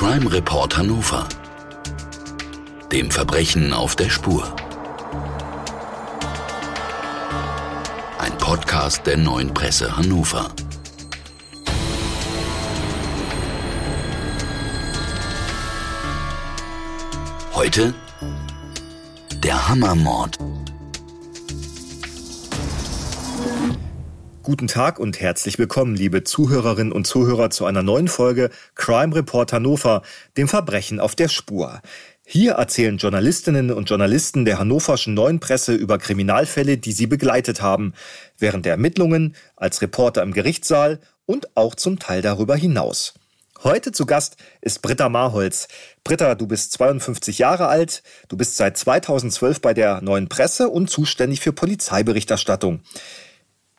Crime Report Hannover. Dem Verbrechen auf der Spur. Ein Podcast der neuen Presse Hannover. Heute der Hammermord. Guten Tag und herzlich willkommen, liebe Zuhörerinnen und Zuhörer, zu einer neuen Folge Crime Report Hannover, dem Verbrechen auf der Spur. Hier erzählen Journalistinnen und Journalisten der hannoverschen Neuen Presse über Kriminalfälle, die sie begleitet haben, während der Ermittlungen, als Reporter im Gerichtssaal und auch zum Teil darüber hinaus. Heute zu Gast ist Britta Marholz. Britta, du bist 52 Jahre alt, du bist seit 2012 bei der Neuen Presse und zuständig für Polizeiberichterstattung.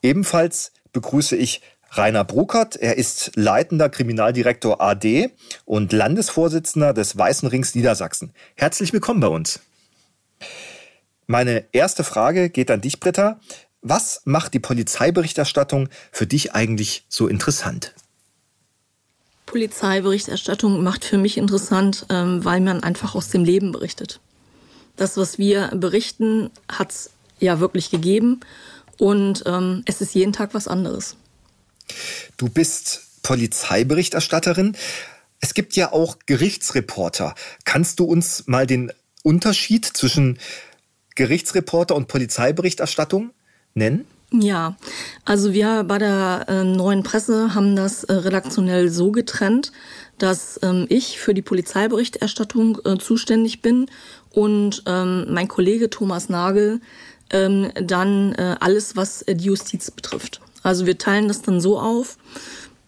Ebenfalls begrüße ich Rainer Bruckert. Er ist leitender Kriminaldirektor AD und Landesvorsitzender des Weißen Rings Niedersachsen. Herzlich willkommen bei uns. Meine erste Frage geht an dich, Britta. Was macht die Polizeiberichterstattung für dich eigentlich so interessant? Polizeiberichterstattung macht für mich interessant, ähm, weil man einfach aus dem Leben berichtet. Das, was wir berichten, hat es ja wirklich gegeben. Und ähm, es ist jeden Tag was anderes. Du bist Polizeiberichterstatterin. Es gibt ja auch Gerichtsreporter. Kannst du uns mal den Unterschied zwischen Gerichtsreporter und Polizeiberichterstattung nennen? Ja, also wir bei der äh, neuen Presse haben das äh, redaktionell so getrennt, dass ähm, ich für die Polizeiberichterstattung äh, zuständig bin und ähm, mein Kollege Thomas Nagel ähm, dann äh, alles, was äh, die Justiz betrifft. Also wir teilen das dann so auf.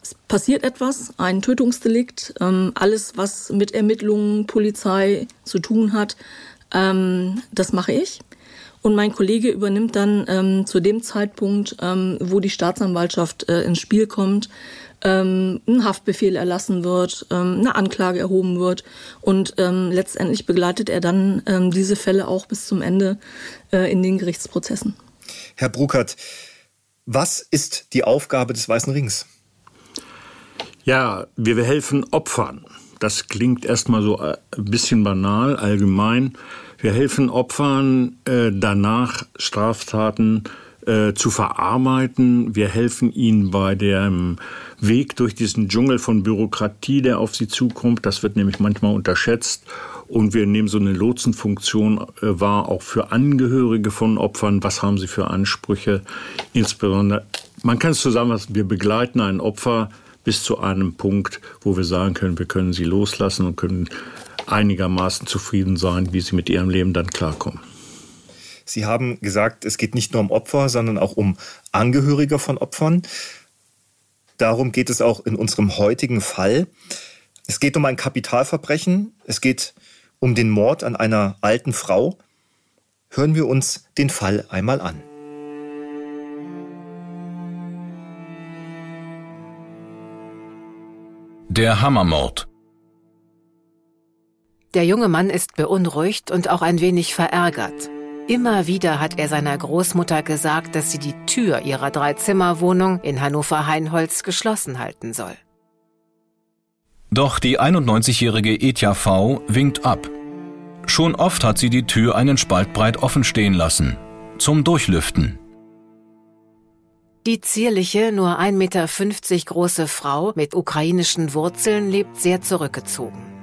Es passiert etwas, ein Tötungsdelikt, ähm, alles, was mit Ermittlungen, Polizei zu tun hat, ähm, das mache ich. Und mein Kollege übernimmt dann ähm, zu dem Zeitpunkt, ähm, wo die Staatsanwaltschaft äh, ins Spiel kommt, ähm, ein Haftbefehl erlassen wird, ähm, eine Anklage erhoben wird und ähm, letztendlich begleitet er dann ähm, diese Fälle auch bis zum Ende äh, in den Gerichtsprozessen. Herr Bruckert, was ist die Aufgabe des Weißen Rings? Ja, wir helfen Opfern. Das klingt erstmal so äh, ein bisschen banal, allgemein. Wir helfen Opfern äh, danach Straftaten äh, zu verarbeiten. Wir helfen ihnen bei dem Weg durch diesen Dschungel von Bürokratie, der auf sie zukommt. Das wird nämlich manchmal unterschätzt. Und wir nehmen so eine Lotsenfunktion äh, wahr, auch für Angehörige von Opfern. Was haben sie für Ansprüche? Insbesondere, man kann es zusammenfassen, wir begleiten ein Opfer bis zu einem Punkt, wo wir sagen können, wir können sie loslassen und können einigermaßen zufrieden sein, wie sie mit ihrem Leben dann klarkommen. Sie haben gesagt, es geht nicht nur um Opfer, sondern auch um Angehörige von Opfern. Darum geht es auch in unserem heutigen Fall. Es geht um ein Kapitalverbrechen. Es geht um den Mord an einer alten Frau. Hören wir uns den Fall einmal an. Der Hammermord. Der junge Mann ist beunruhigt und auch ein wenig verärgert. Immer wieder hat er seiner Großmutter gesagt, dass sie die Tür ihrer Dreizimmerwohnung in Hannover-Heinholz geschlossen halten soll. Doch die 91-jährige Etja V winkt ab. Schon oft hat sie die Tür einen Spalt breit offen stehen lassen. Zum Durchlüften. Die zierliche, nur 1,50 Meter große Frau mit ukrainischen Wurzeln lebt sehr zurückgezogen.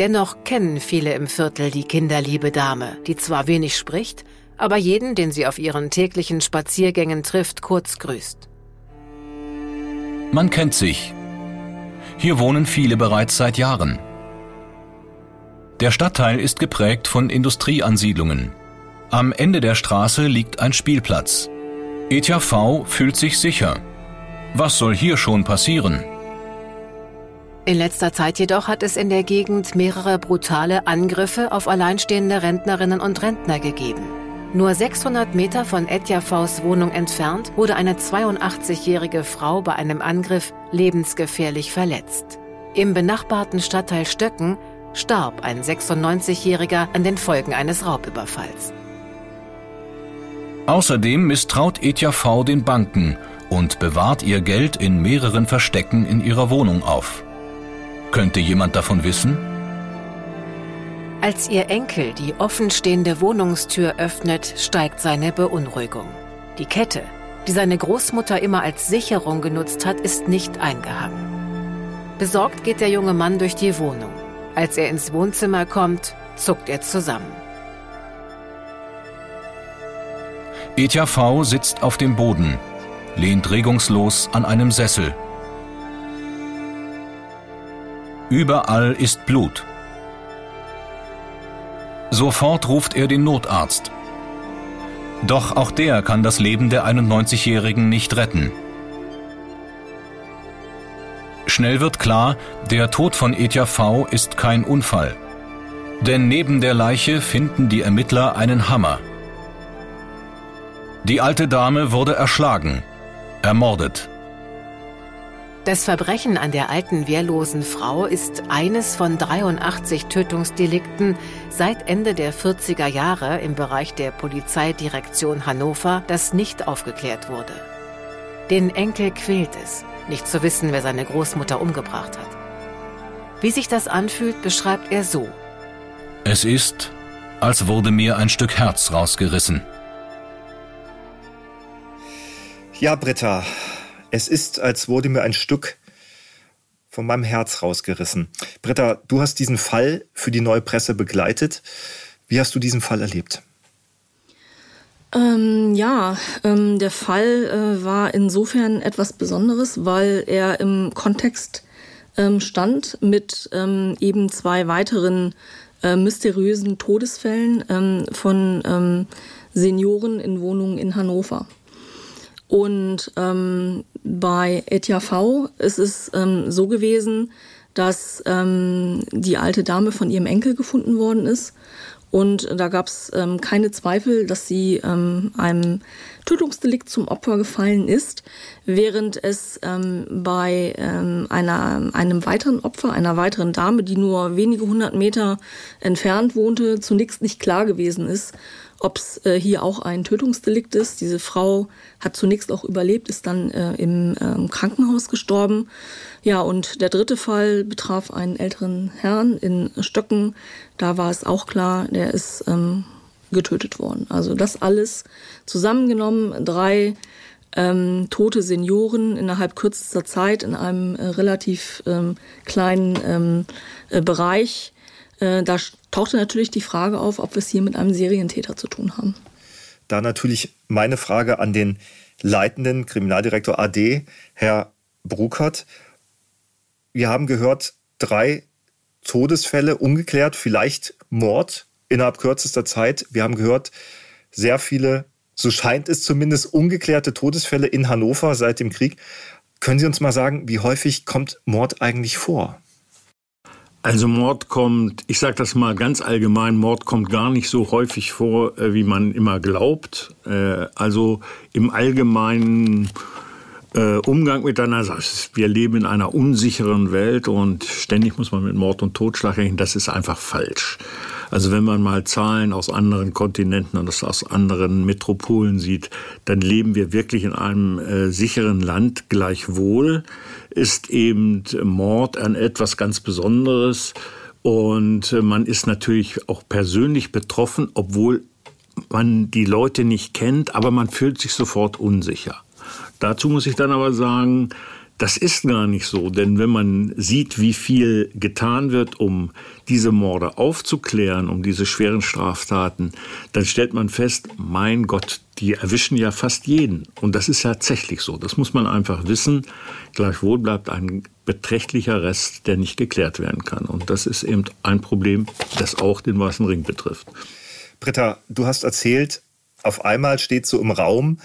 Dennoch kennen viele im Viertel die kinderliebe Dame, die zwar wenig spricht, aber jeden, den sie auf ihren täglichen Spaziergängen trifft, kurz grüßt. Man kennt sich. Hier wohnen viele bereits seit Jahren. Der Stadtteil ist geprägt von Industrieansiedlungen. Am Ende der Straße liegt ein Spielplatz. Etja V fühlt sich sicher. Was soll hier schon passieren? In letzter Zeit jedoch hat es in der Gegend mehrere brutale Angriffe auf alleinstehende Rentnerinnen und Rentner gegeben. Nur 600 Meter von Etja Vs Wohnung entfernt wurde eine 82-jährige Frau bei einem Angriff lebensgefährlich verletzt. Im benachbarten Stadtteil Stöcken starb ein 96-Jähriger an den Folgen eines Raubüberfalls. Außerdem misstraut Etja V den Banken und bewahrt ihr Geld in mehreren Verstecken in ihrer Wohnung auf. Könnte jemand davon wissen? Als ihr Enkel die offenstehende Wohnungstür öffnet, steigt seine Beunruhigung. Die Kette, die seine Großmutter immer als Sicherung genutzt hat, ist nicht eingehangen. Besorgt geht der junge Mann durch die Wohnung. Als er ins Wohnzimmer kommt, zuckt er zusammen. Etja V. sitzt auf dem Boden, lehnt regungslos an einem Sessel. Überall ist Blut. Sofort ruft er den Notarzt. Doch auch der kann das Leben der 91-Jährigen nicht retten. Schnell wird klar, der Tod von Etja V. ist kein Unfall. Denn neben der Leiche finden die Ermittler einen Hammer. Die alte Dame wurde erschlagen, ermordet. Das Verbrechen an der alten wehrlosen Frau ist eines von 83 Tötungsdelikten seit Ende der 40er Jahre im Bereich der Polizeidirektion Hannover, das nicht aufgeklärt wurde. Den Enkel quält es, nicht zu wissen, wer seine Großmutter umgebracht hat. Wie sich das anfühlt, beschreibt er so. Es ist, als wurde mir ein Stück Herz rausgerissen. Ja, Britta, es ist, als wurde mir ein Stück von meinem Herz rausgerissen. Britta, du hast diesen Fall für die neue Presse begleitet. Wie hast du diesen Fall erlebt? Ähm, ja, ähm, der Fall äh, war insofern etwas Besonderes, weil er im Kontext ähm, stand mit ähm, eben zwei weiteren äh, mysteriösen Todesfällen ähm, von ähm, Senioren in Wohnungen in Hannover. Und ähm, bei ETHV ist es ähm, so gewesen, dass ähm, die alte Dame von ihrem Enkel gefunden worden ist. Und da gab es ähm, keine Zweifel, dass sie ähm, einem Tötungsdelikt zum Opfer gefallen ist, während es ähm, bei ähm, einer, einem weiteren Opfer, einer weiteren Dame, die nur wenige hundert Meter entfernt wohnte, zunächst nicht klar gewesen ist, ob es äh, hier auch ein Tötungsdelikt ist. Diese Frau hat zunächst auch überlebt, ist dann äh, im äh, Krankenhaus gestorben. Ja, und der dritte Fall betraf einen älteren Herrn in Stöcken. Da war es auch klar, der ist ähm, getötet worden. Also das alles zusammengenommen, drei ähm, tote Senioren innerhalb kürzester Zeit in einem äh, relativ ähm, kleinen ähm, äh, Bereich. Äh, da tauchte natürlich die Frage auf, ob wir es hier mit einem Serientäter zu tun haben. Da natürlich meine Frage an den leitenden Kriminaldirektor AD, Herr Bruckert. Wir haben gehört, drei Todesfälle ungeklärt, vielleicht Mord innerhalb kürzester Zeit. Wir haben gehört, sehr viele, so scheint es zumindest, ungeklärte Todesfälle in Hannover seit dem Krieg. Können Sie uns mal sagen, wie häufig kommt Mord eigentlich vor? Also Mord kommt, ich sage das mal ganz allgemein, Mord kommt gar nicht so häufig vor, äh, wie man immer glaubt. Äh, also im allgemeinen äh, Umgang miteinander, wir leben in einer unsicheren Welt und ständig muss man mit Mord und Totschlag rechnen, das ist einfach falsch. Also wenn man mal Zahlen aus anderen Kontinenten und aus anderen Metropolen sieht, dann leben wir wirklich in einem äh, sicheren Land. Gleichwohl ist eben Mord ein etwas ganz Besonderes und äh, man ist natürlich auch persönlich betroffen, obwohl man die Leute nicht kennt, aber man fühlt sich sofort unsicher. Dazu muss ich dann aber sagen, das ist gar nicht so, denn wenn man sieht, wie viel getan wird, um diese Morde aufzuklären, um diese schweren Straftaten, dann stellt man fest, mein Gott, die erwischen ja fast jeden. Und das ist tatsächlich so. Das muss man einfach wissen. Gleichwohl bleibt ein beträchtlicher Rest, der nicht geklärt werden kann. Und das ist eben ein Problem, das auch den Weißen Ring betrifft. Britta, du hast erzählt, auf einmal steht so im Raum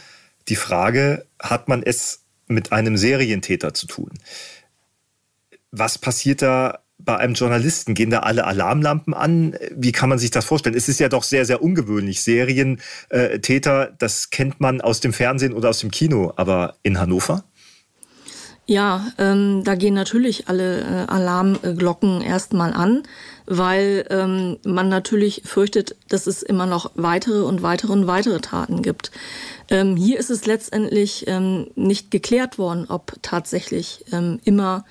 die Frage, hat man es mit einem Serientäter zu tun. Was passiert da bei einem Journalisten? Gehen da alle Alarmlampen an? Wie kann man sich das vorstellen? Es ist ja doch sehr, sehr ungewöhnlich. Serientäter, das kennt man aus dem Fernsehen oder aus dem Kino, aber in Hannover? Ja, ähm, da gehen natürlich alle äh, Alarmglocken erstmal an, weil ähm, man natürlich fürchtet, dass es immer noch weitere und weitere und weitere Taten gibt. Ähm, hier ist es letztendlich ähm, nicht geklärt worden, ob tatsächlich ähm, immer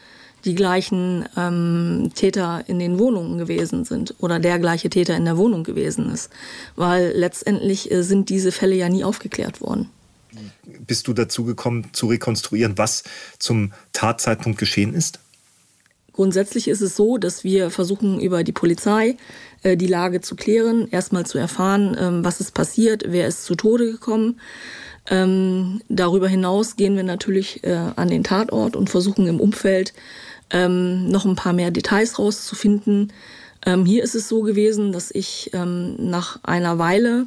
die gleichen ähm, Täter in den Wohnungen gewesen sind oder der gleiche Täter in der Wohnung gewesen ist. Weil letztendlich äh, sind diese Fälle ja nie aufgeklärt worden. Bist du dazu gekommen, zu rekonstruieren, was zum Tatzeitpunkt geschehen ist? Grundsätzlich ist es so, dass wir versuchen, über die Polizei äh, die Lage zu klären, erstmal zu erfahren, ähm, was ist passiert, wer ist zu Tode gekommen. Ähm, darüber hinaus gehen wir natürlich äh, an den Tatort und versuchen im Umfeld ähm, noch ein paar mehr Details rauszufinden. Ähm, hier ist es so gewesen, dass ich ähm, nach einer Weile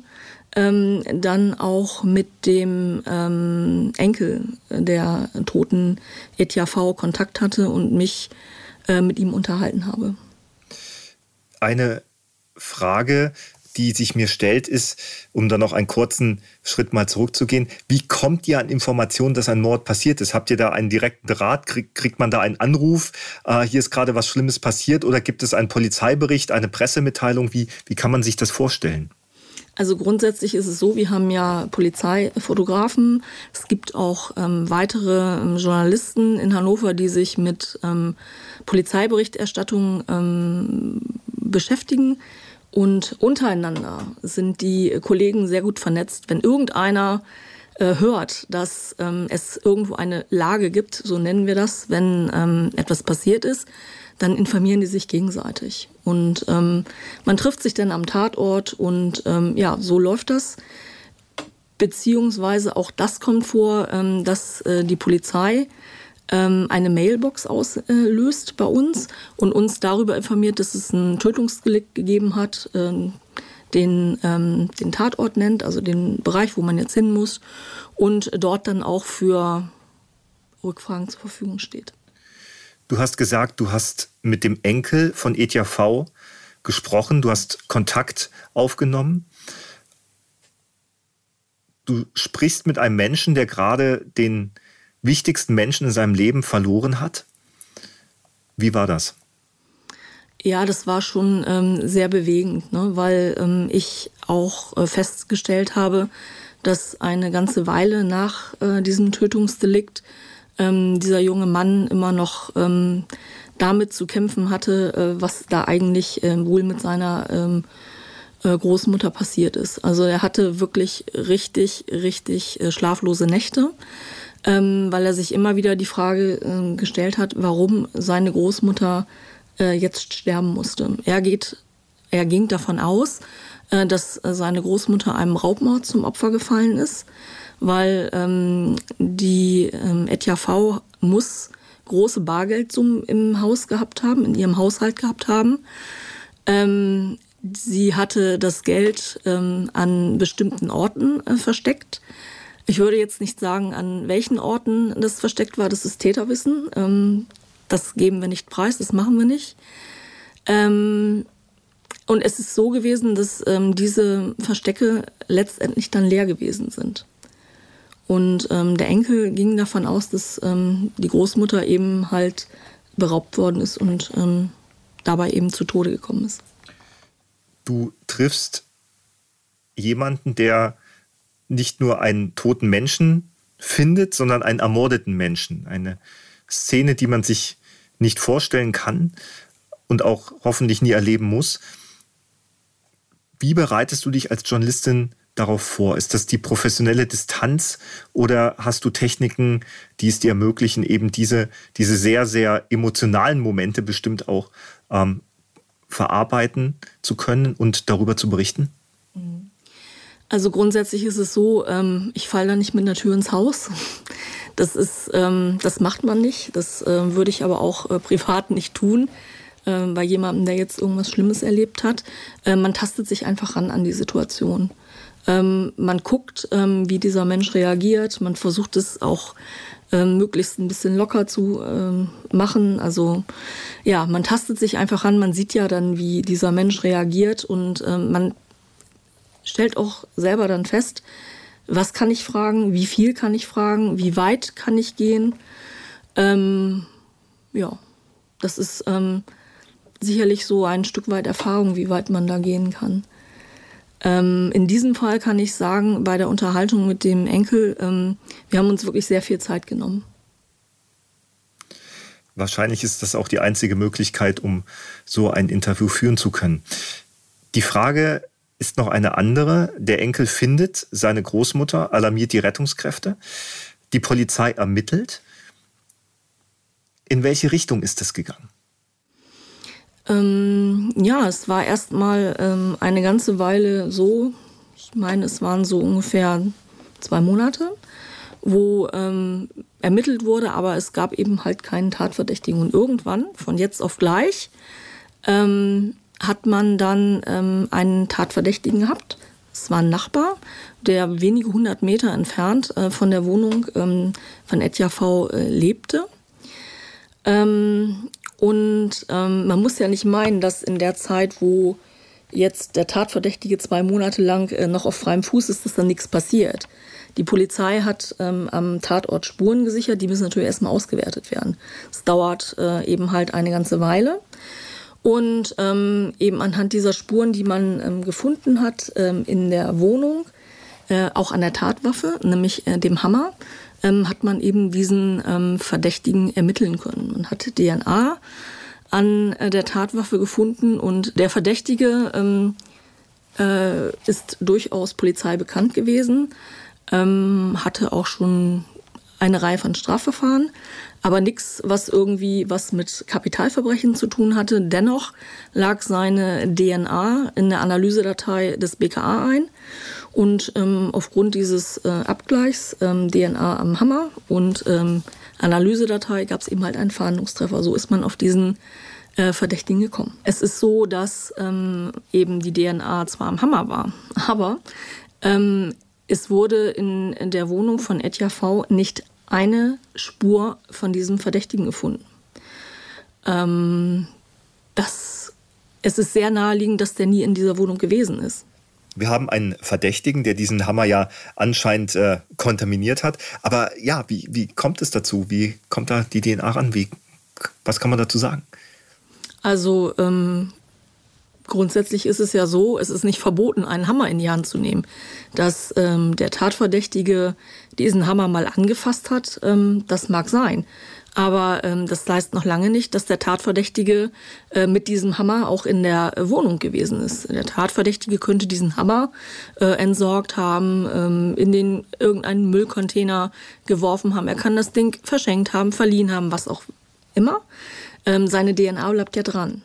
ähm, dann auch mit dem ähm, Enkel der toten Etja V Kontakt hatte und mich äh, mit ihm unterhalten habe. Eine Frage, die sich mir stellt, ist, um dann noch einen kurzen Schritt mal zurückzugehen, wie kommt ihr an Informationen, dass ein Mord passiert ist? Habt ihr da einen direkten Draht? Krieg, kriegt man da einen Anruf? Äh, hier ist gerade was Schlimmes passiert oder gibt es einen Polizeibericht, eine Pressemitteilung? Wie, wie kann man sich das vorstellen? Also grundsätzlich ist es so, wir haben ja Polizeifotografen. Es gibt auch ähm, weitere ähm, Journalisten in Hannover, die sich mit ähm, Polizeiberichterstattung ähm, beschäftigen. Und untereinander sind die Kollegen sehr gut vernetzt. Wenn irgendeiner äh, hört, dass ähm, es irgendwo eine Lage gibt, so nennen wir das, wenn ähm, etwas passiert ist, dann informieren die sich gegenseitig. Und ähm, man trifft sich dann am Tatort und ähm, ja, so läuft das. Beziehungsweise auch das kommt vor, ähm, dass äh, die Polizei ähm, eine Mailbox auslöst bei uns und uns darüber informiert, dass es ein Tötungsdelikt gegeben hat, ähm, den, ähm, den Tatort nennt, also den Bereich, wo man jetzt hin muss und dort dann auch für Rückfragen zur Verfügung steht. Du hast gesagt, du hast mit dem Enkel von Etja V gesprochen, du hast Kontakt aufgenommen. Du sprichst mit einem Menschen, der gerade den wichtigsten Menschen in seinem Leben verloren hat. Wie war das? Ja, das war schon ähm, sehr bewegend, ne? weil ähm, ich auch äh, festgestellt habe, dass eine ganze Weile nach äh, diesem Tötungsdelikt ähm, dieser junge Mann immer noch ähm, damit zu kämpfen hatte, äh, was da eigentlich äh, wohl mit seiner ähm, äh, Großmutter passiert ist. Also er hatte wirklich richtig, richtig äh, schlaflose Nächte ähm, weil er sich immer wieder die Frage äh, gestellt hat, warum seine Großmutter äh, jetzt sterben musste. Er geht, er ging davon aus, äh, dass seine Großmutter einem Raubmord zum Opfer gefallen ist, weil ähm, die ähm, Etja V muss große Bargeldsummen im Haus gehabt haben, in ihrem Haushalt gehabt haben. Ähm, sie hatte das Geld ähm, an bestimmten Orten äh, versteckt. Ich würde jetzt nicht sagen, an welchen Orten das versteckt war. Das ist Täterwissen. Ähm, das geben wir nicht preis, das machen wir nicht. Ähm, und es ist so gewesen, dass ähm, diese Verstecke letztendlich dann leer gewesen sind. Und ähm, der Enkel ging davon aus, dass ähm, die Großmutter eben halt beraubt worden ist und ähm, dabei eben zu Tode gekommen ist. Du triffst jemanden, der nicht nur einen toten Menschen findet, sondern einen ermordeten Menschen. Eine Szene, die man sich nicht vorstellen kann und auch hoffentlich nie erleben muss. Wie bereitest du dich als Journalistin darauf vor? Ist das die professionelle Distanz oder hast du Techniken, die es dir ermöglichen, eben diese, diese sehr, sehr emotionalen Momente bestimmt auch ähm, verarbeiten zu können und darüber zu berichten? Mhm. Also grundsätzlich ist es so, ähm, ich falle da nicht mit einer Tür ins Haus. Das ist, ähm, das macht man nicht. Das äh, würde ich aber auch äh, privat nicht tun äh, bei jemandem, der jetzt irgendwas Schlimmes erlebt hat. Äh, man tastet sich einfach ran an die Situation. Ähm, man guckt, ähm, wie dieser Mensch reagiert. Man versucht es auch ähm, möglichst ein bisschen locker zu ähm, machen. Also ja, man tastet sich einfach ran. Man sieht ja dann, wie dieser Mensch reagiert und ähm, man stellt auch selber dann fest, was kann ich fragen, wie viel kann ich fragen, wie weit kann ich gehen. Ähm, ja, das ist ähm, sicherlich so ein Stück weit Erfahrung, wie weit man da gehen kann. Ähm, in diesem Fall kann ich sagen, bei der Unterhaltung mit dem Enkel, ähm, wir haben uns wirklich sehr viel Zeit genommen. Wahrscheinlich ist das auch die einzige Möglichkeit, um so ein Interview führen zu können. Die Frage ist noch eine andere. Der Enkel findet seine Großmutter, alarmiert die Rettungskräfte. Die Polizei ermittelt. In welche Richtung ist es gegangen? Ähm, ja, es war erstmal ähm, eine ganze Weile so, ich meine, es waren so ungefähr zwei Monate, wo ähm, ermittelt wurde, aber es gab eben halt keinen Tatverdächtigen. Und irgendwann, von jetzt auf gleich, ähm, hat man dann ähm, einen Tatverdächtigen gehabt. Es war ein Nachbar, der wenige hundert Meter entfernt äh, von der Wohnung ähm, von Etja V äh, lebte. Ähm, und ähm, man muss ja nicht meinen, dass in der Zeit, wo jetzt der Tatverdächtige zwei Monate lang äh, noch auf freiem Fuß ist, dass da nichts passiert. Die Polizei hat ähm, am Tatort Spuren gesichert, die müssen natürlich erstmal ausgewertet werden. Es dauert äh, eben halt eine ganze Weile. Und ähm, eben anhand dieser Spuren, die man ähm, gefunden hat ähm, in der Wohnung, äh, auch an der Tatwaffe, nämlich äh, dem Hammer, ähm, hat man eben diesen ähm, Verdächtigen ermitteln können. Man hat DNA an äh, der Tatwaffe gefunden und der Verdächtige ähm, äh, ist durchaus Polizei bekannt gewesen, hatte auch schon eine Reihe von Strafverfahren, aber nichts, was irgendwie was mit Kapitalverbrechen zu tun hatte. Dennoch lag seine DNA in der Analysedatei des BKA ein und ähm, aufgrund dieses äh, Abgleichs ähm, DNA am Hammer und ähm, Analysedatei gab es eben halt einen Fahndungstreffer. So ist man auf diesen äh, Verdächtigen gekommen. Es ist so, dass ähm, eben die DNA zwar am Hammer war, aber ähm, es wurde in, der Wohnung von Etja V nicht eine Spur von diesem Verdächtigen gefunden. Ähm, das, es ist sehr naheliegend, dass der nie in dieser Wohnung gewesen ist. Wir haben einen Verdächtigen, der diesen Hammer ja anscheinend äh, kontaminiert hat. Aber ja, wie, wie kommt es dazu? Wie kommt da die DNA ran? Wie, was kann man dazu sagen? Also ähm, grundsätzlich ist es ja so, es ist nicht verboten, einen Hammer in die Hand zu nehmen. Dass ähm, der Tatverdächtige diesen Hammer mal angefasst hat, ähm, das mag sein. Aber ähm, das heißt noch lange nicht, dass der Tatverdächtige äh, mit diesem Hammer auch in der Wohnung gewesen ist. Der Tatverdächtige könnte diesen Hammer äh, entsorgt haben, ähm, in den irgendeinen Müllcontainer geworfen haben. Er kann das Ding verschenkt haben, verliehen haben, was auch immer. Ähm, seine DNA bleibt ja dran.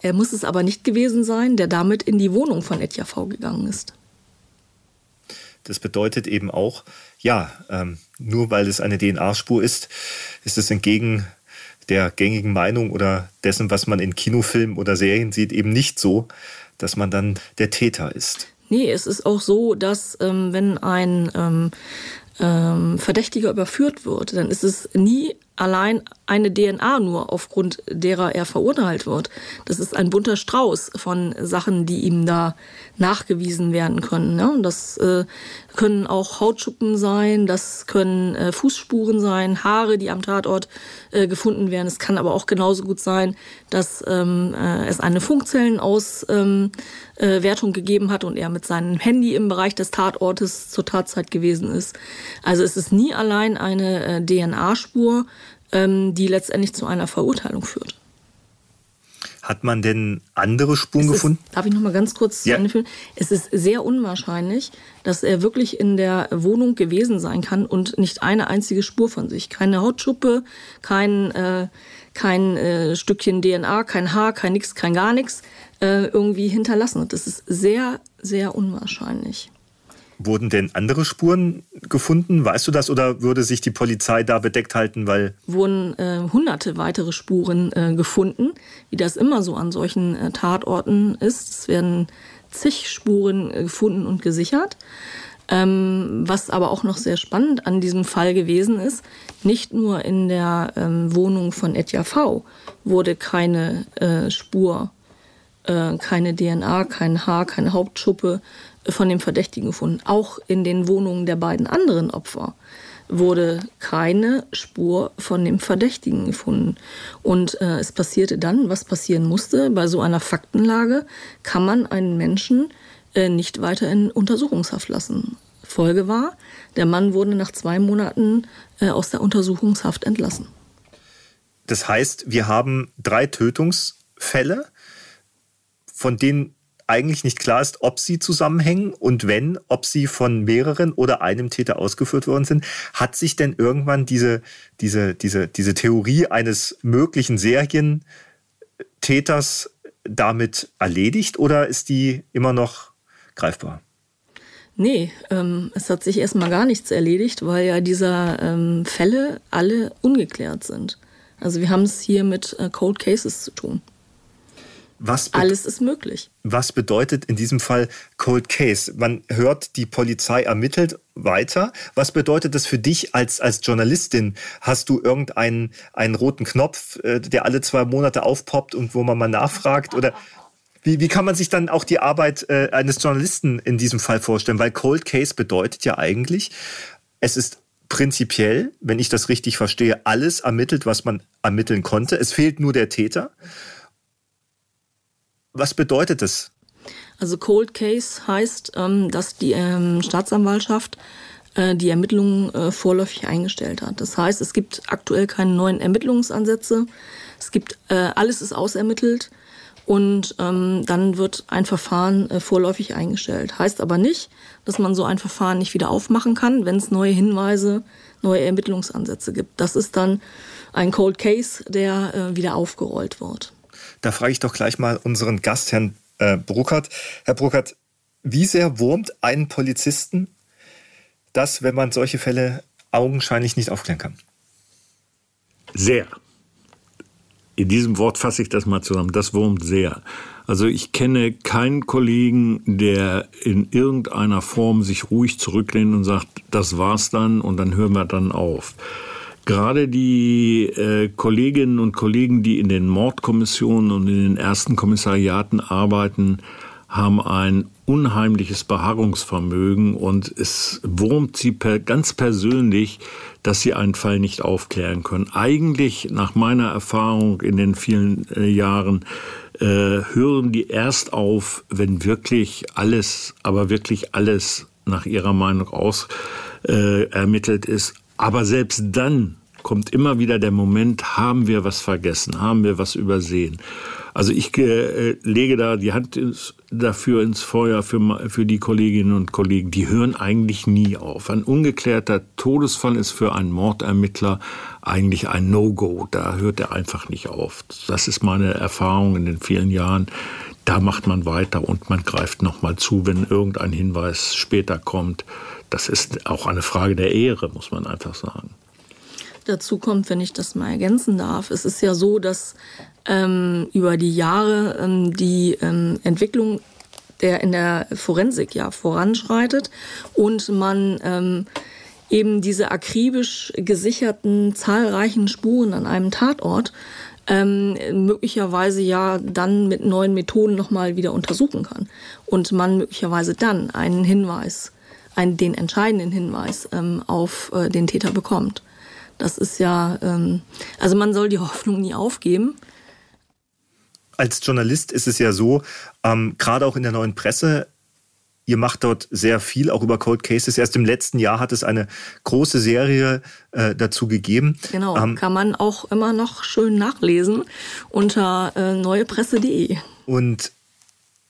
Er muss es aber nicht gewesen sein, der damit in die Wohnung von Etja V gegangen ist. Das bedeutet eben auch, ja, ähm, nur weil es eine DNA-Spur ist, ist es entgegen der gängigen Meinung oder dessen, was man in Kinofilmen oder Serien sieht, eben nicht so, dass man dann der Täter ist. Nee, es ist auch so, dass ähm, wenn ein ähm, ähm, Verdächtiger überführt wird, dann ist es nie allein eine DNA nur, aufgrund derer er verurteilt wird. Das ist ein bunter Strauß von Sachen, die ihm da nachgewiesen werden können. Ne? Und das äh, können auch Hautschuppen sein, das können äh, Fußspuren sein, Haare, die am Tatort äh, gefunden werden. Es kann aber auch genauso gut sein, dass ähm, äh, es eine Funkzellenauswertung ähm, äh, gegeben hat und er mit seinem Handy im Bereich des Tatortes zur Tatzeit gewesen ist. Also es ist nie allein eine äh, DNA-Spur, die letztendlich zu einer Verurteilung führt. Hat man denn andere Spuren ist, gefunden? Darf ich noch mal ganz kurz ja. anführen? Es ist sehr unwahrscheinlich, dass er wirklich in der Wohnung gewesen sein kann und nicht eine einzige Spur von sich. Keine Hautschuppe, kein, äh, kein äh, Stückchen DNA, kein Haar, kein nix, kein gar nichts äh, irgendwie hinterlassen hat. Das ist sehr, sehr unwahrscheinlich. Wurden denn andere Spuren gefunden? Weißt du das oder würde sich die Polizei da bedeckt halten, weil wurden äh, hunderte weitere Spuren äh, gefunden, wie das immer so an solchen äh, Tatorten ist. Es werden zig Spuren äh, gefunden und gesichert. Ähm, was aber auch noch sehr spannend an diesem Fall gewesen ist, nicht nur in der ähm, Wohnung von Etja V wurde keine äh, Spur, äh, keine DNA, kein Haar, keine Hauptschuppe von dem Verdächtigen gefunden. Auch in den Wohnungen der beiden anderen Opfer wurde keine Spur von dem Verdächtigen gefunden. Und äh, es passierte dann, was passieren musste. Bei so einer Faktenlage kann man einen Menschen äh, nicht weiter in Untersuchungshaft lassen. Folge war, der Mann wurde nach zwei Monaten äh, aus der Untersuchungshaft entlassen. Das heißt, wir haben drei Tötungsfälle, von denen eigentlich nicht klar ist, ob sie zusammenhängen und wenn, ob sie von mehreren oder einem Täter ausgeführt worden sind. Hat sich denn irgendwann diese, diese, diese, diese Theorie eines möglichen Serientäters damit erledigt oder ist die immer noch greifbar? Nee, ähm, es hat sich erstmal gar nichts erledigt, weil ja diese ähm, Fälle alle ungeklärt sind. Also wir haben es hier mit äh, Cold Cases zu tun. Alles ist möglich. Was bedeutet in diesem Fall Cold Case? Man hört, die Polizei ermittelt weiter. Was bedeutet das für dich als, als Journalistin? Hast du irgendeinen einen roten Knopf, äh, der alle zwei Monate aufpoppt und wo man mal nachfragt? Oder wie, wie kann man sich dann auch die Arbeit äh, eines Journalisten in diesem Fall vorstellen? Weil Cold Case bedeutet ja eigentlich, es ist prinzipiell, wenn ich das richtig verstehe, alles ermittelt, was man ermitteln konnte. Es fehlt nur der Täter. Was bedeutet das? Also Cold Case heißt, ähm, dass die ähm, Staatsanwaltschaft äh, die Ermittlungen äh, vorläufig eingestellt hat. Das heißt, es gibt aktuell keine neuen Ermittlungsansätze. Es gibt äh, alles ist ausermittelt und ähm, dann wird ein Verfahren vorläufig eingestellt. Heißt aber nicht, dass man so ein Verfahren nicht wieder aufmachen kann, wenn es neue Hinweise, neue Ermittlungsansätze gibt. Das ist dann ein Cold Case, der wieder aufgerollt wird. Da frage ich doch gleich mal unseren Gast, Herrn äh, Bruckert. Herr Bruckert, wie sehr wurmt einen Polizisten das, wenn man solche Fälle augenscheinlich nicht aufklären kann? Sehr. In diesem Wort fasse ich das mal zusammen. Das wurmt sehr. Also ich kenne keinen Kollegen, der in irgendeiner Form sich ruhig zurücklehnt und sagt, das war's dann und dann hören wir dann auf. Gerade die äh, Kolleginnen und Kollegen, die in den Mordkommissionen und in den ersten Kommissariaten arbeiten, haben ein unheimliches Beharrungsvermögen und es wurmt sie per, ganz persönlich, dass sie einen Fall nicht aufklären können. Eigentlich, nach meiner Erfahrung in den vielen äh, Jahren, äh, hören die erst auf, wenn wirklich alles, aber wirklich alles nach ihrer Meinung aus äh, ermittelt ist. Aber selbst dann kommt immer wieder der Moment, haben wir was vergessen, haben wir was übersehen. Also ich äh, lege da die Hand ins, dafür ins Feuer für, für die Kolleginnen und Kollegen. Die hören eigentlich nie auf. Ein ungeklärter Todesfall ist für einen Mordermittler eigentlich ein No-Go. Da hört er einfach nicht auf. Das ist meine Erfahrung in den vielen Jahren. Da macht man weiter und man greift nochmal zu, wenn irgendein Hinweis später kommt. Das ist auch eine Frage der Ehre, muss man einfach sagen dazu kommt, wenn ich das mal ergänzen darf, es ist ja so, dass ähm, über die Jahre ähm, die ähm, Entwicklung der in der Forensik ja voranschreitet und man ähm, eben diese akribisch gesicherten zahlreichen Spuren an einem Tatort ähm, möglicherweise ja dann mit neuen Methoden nochmal wieder untersuchen kann und man möglicherweise dann einen Hinweis, einen, den entscheidenden Hinweis ähm, auf äh, den Täter bekommt. Das ist ja, ähm, also man soll die Hoffnung nie aufgeben. Als Journalist ist es ja so, ähm, gerade auch in der neuen Presse, ihr macht dort sehr viel, auch über Cold Cases. Erst im letzten Jahr hat es eine große Serie äh, dazu gegeben. Genau, ähm, kann man auch immer noch schön nachlesen unter äh, neuepresse.de. Und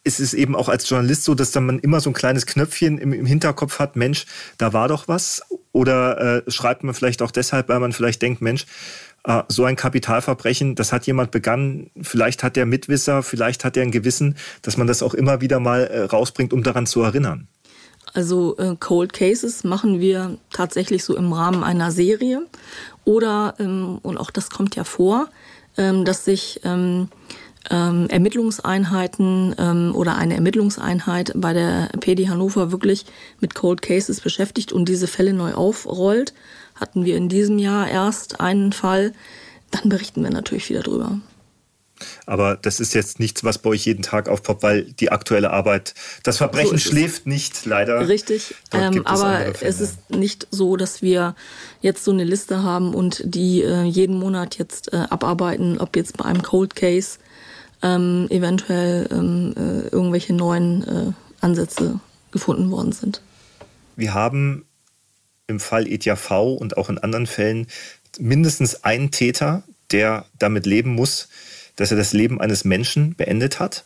es ist eben auch als Journalist so, dass dann man immer so ein kleines Knöpfchen im, im Hinterkopf hat, Mensch, da war doch was. Oder äh, schreibt man vielleicht auch deshalb, weil man vielleicht denkt, Mensch, äh, so ein Kapitalverbrechen, das hat jemand begangen, vielleicht hat der Mitwisser, vielleicht hat er ein Gewissen, dass man das auch immer wieder mal äh, rausbringt, um daran zu erinnern. Also äh, Cold Cases machen wir tatsächlich so im Rahmen einer Serie. Oder, ähm, und auch das kommt ja vor, ähm, dass sich ähm, ähm, Ermittlungseinheiten ähm, oder eine Ermittlungseinheit bei der PD Hannover wirklich mit Cold Cases beschäftigt und diese Fälle neu aufrollt. Hatten wir in diesem Jahr erst einen Fall, dann berichten wir natürlich wieder drüber. Aber das ist jetzt nichts, was bei euch jeden Tag aufpoppt, weil die aktuelle Arbeit, das Verbrechen so schläft nicht, leider. Richtig, ähm, aber es ist nicht so, dass wir jetzt so eine Liste haben und die äh, jeden Monat jetzt äh, abarbeiten, ob jetzt bei einem Cold Case ähm, eventuell ähm, äh, irgendwelche neuen äh, Ansätze gefunden worden sind. Wir haben im Fall ETV und auch in anderen Fällen mindestens einen Täter, der damit leben muss, dass er das Leben eines Menschen beendet hat.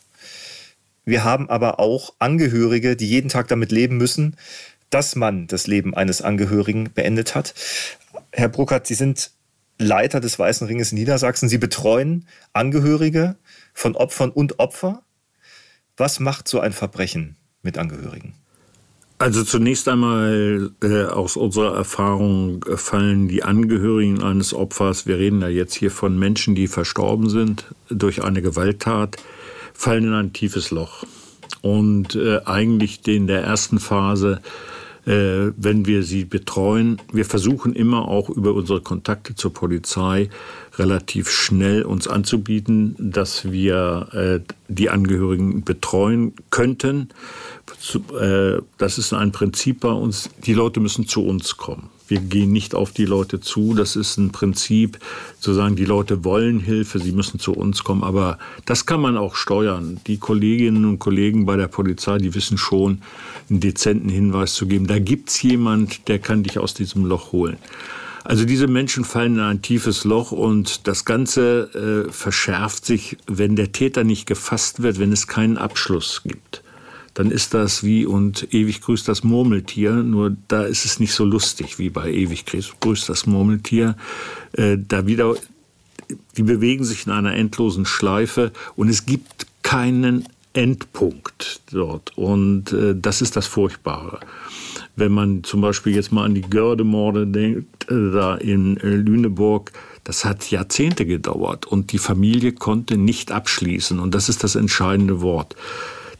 Wir haben aber auch Angehörige, die jeden Tag damit leben müssen, dass man das Leben eines Angehörigen beendet hat. Herr Bruckert, Sie sind Leiter des Weißen Ringes in Niedersachsen. Sie betreuen Angehörige von Opfern und Opfer. Was macht so ein Verbrechen mit Angehörigen? Also zunächst einmal äh, aus unserer Erfahrung fallen die Angehörigen eines Opfers, wir reden da jetzt hier von Menschen, die verstorben sind durch eine Gewalttat, fallen in ein tiefes Loch. Und äh, eigentlich in der ersten Phase äh, wenn wir sie betreuen. Wir versuchen immer auch über unsere Kontakte zur Polizei relativ schnell uns anzubieten, dass wir äh, die Angehörigen betreuen könnten. Äh, das ist ein Prinzip bei uns. Die Leute müssen zu uns kommen. Wir gehen nicht auf die Leute zu. Das ist ein Prinzip, zu sagen, die Leute wollen Hilfe, sie müssen zu uns kommen. Aber das kann man auch steuern. Die Kolleginnen und Kollegen bei der Polizei, die wissen schon, einen dezenten Hinweis zu geben. Da gibt's jemand, der kann dich aus diesem Loch holen. Also diese Menschen fallen in ein tiefes Loch und das Ganze äh, verschärft sich, wenn der Täter nicht gefasst wird, wenn es keinen Abschluss gibt dann ist das wie und ewig grüßt das Murmeltier, nur da ist es nicht so lustig wie bei ewig grüßt das Murmeltier. Äh, da wieder, die bewegen sich in einer endlosen Schleife und es gibt keinen Endpunkt dort. Und äh, das ist das Furchtbare. Wenn man zum Beispiel jetzt mal an die Gördemorde denkt, äh, da in äh, Lüneburg, das hat Jahrzehnte gedauert und die Familie konnte nicht abschließen. Und das ist das entscheidende Wort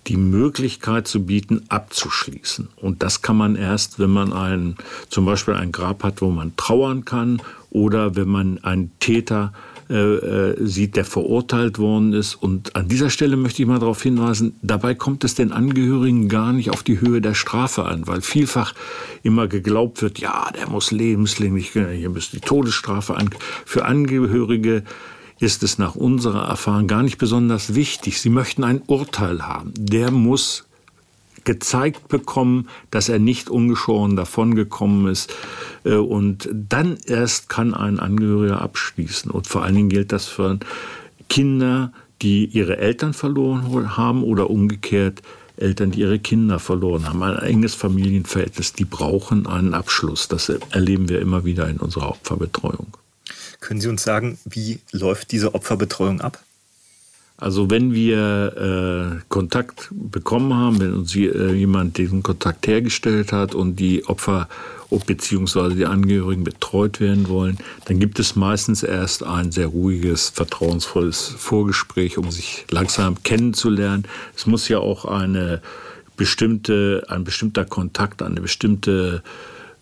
die Möglichkeit zu bieten, abzuschließen. Und das kann man erst, wenn man ein, zum Beispiel ein Grab hat, wo man trauern kann oder wenn man einen Täter äh, äh, sieht, der verurteilt worden ist. Und an dieser Stelle möchte ich mal darauf hinweisen, dabei kommt es den Angehörigen gar nicht auf die Höhe der Strafe an, weil vielfach immer geglaubt wird, ja, der muss lebenslänglich, hier müsste die Todesstrafe an. Für Angehörige ist es nach unserer Erfahrung gar nicht besonders wichtig. Sie möchten ein Urteil haben. Der muss gezeigt bekommen, dass er nicht ungeschoren davongekommen ist. Äh, und dann erst kann ein Angehöriger abschließen. Und vor allen Dingen gilt das für Kinder, die ihre Eltern verloren haben oder umgekehrt Eltern, die ihre Kinder verloren haben. Ein enges Familienverhältnis, die brauchen einen Abschluss. Das erleben wir immer wieder in unserer Opferbetreuung. Können Sie uns sagen, wie läuft diese Opferbetreuung ab? Also wenn wir äh, Kontakt bekommen haben, wenn uns äh, jemand diesen Kontakt hergestellt hat und die Opfer bzw. die Angehörigen betreut werden wollen, dann gibt es meistens erst ein sehr ruhiges, vertrauensvolles Vorgespräch, um sich langsam kennenzulernen. Es muss ja auch eine bestimmte, ein bestimmter Kontakt, eine bestimmte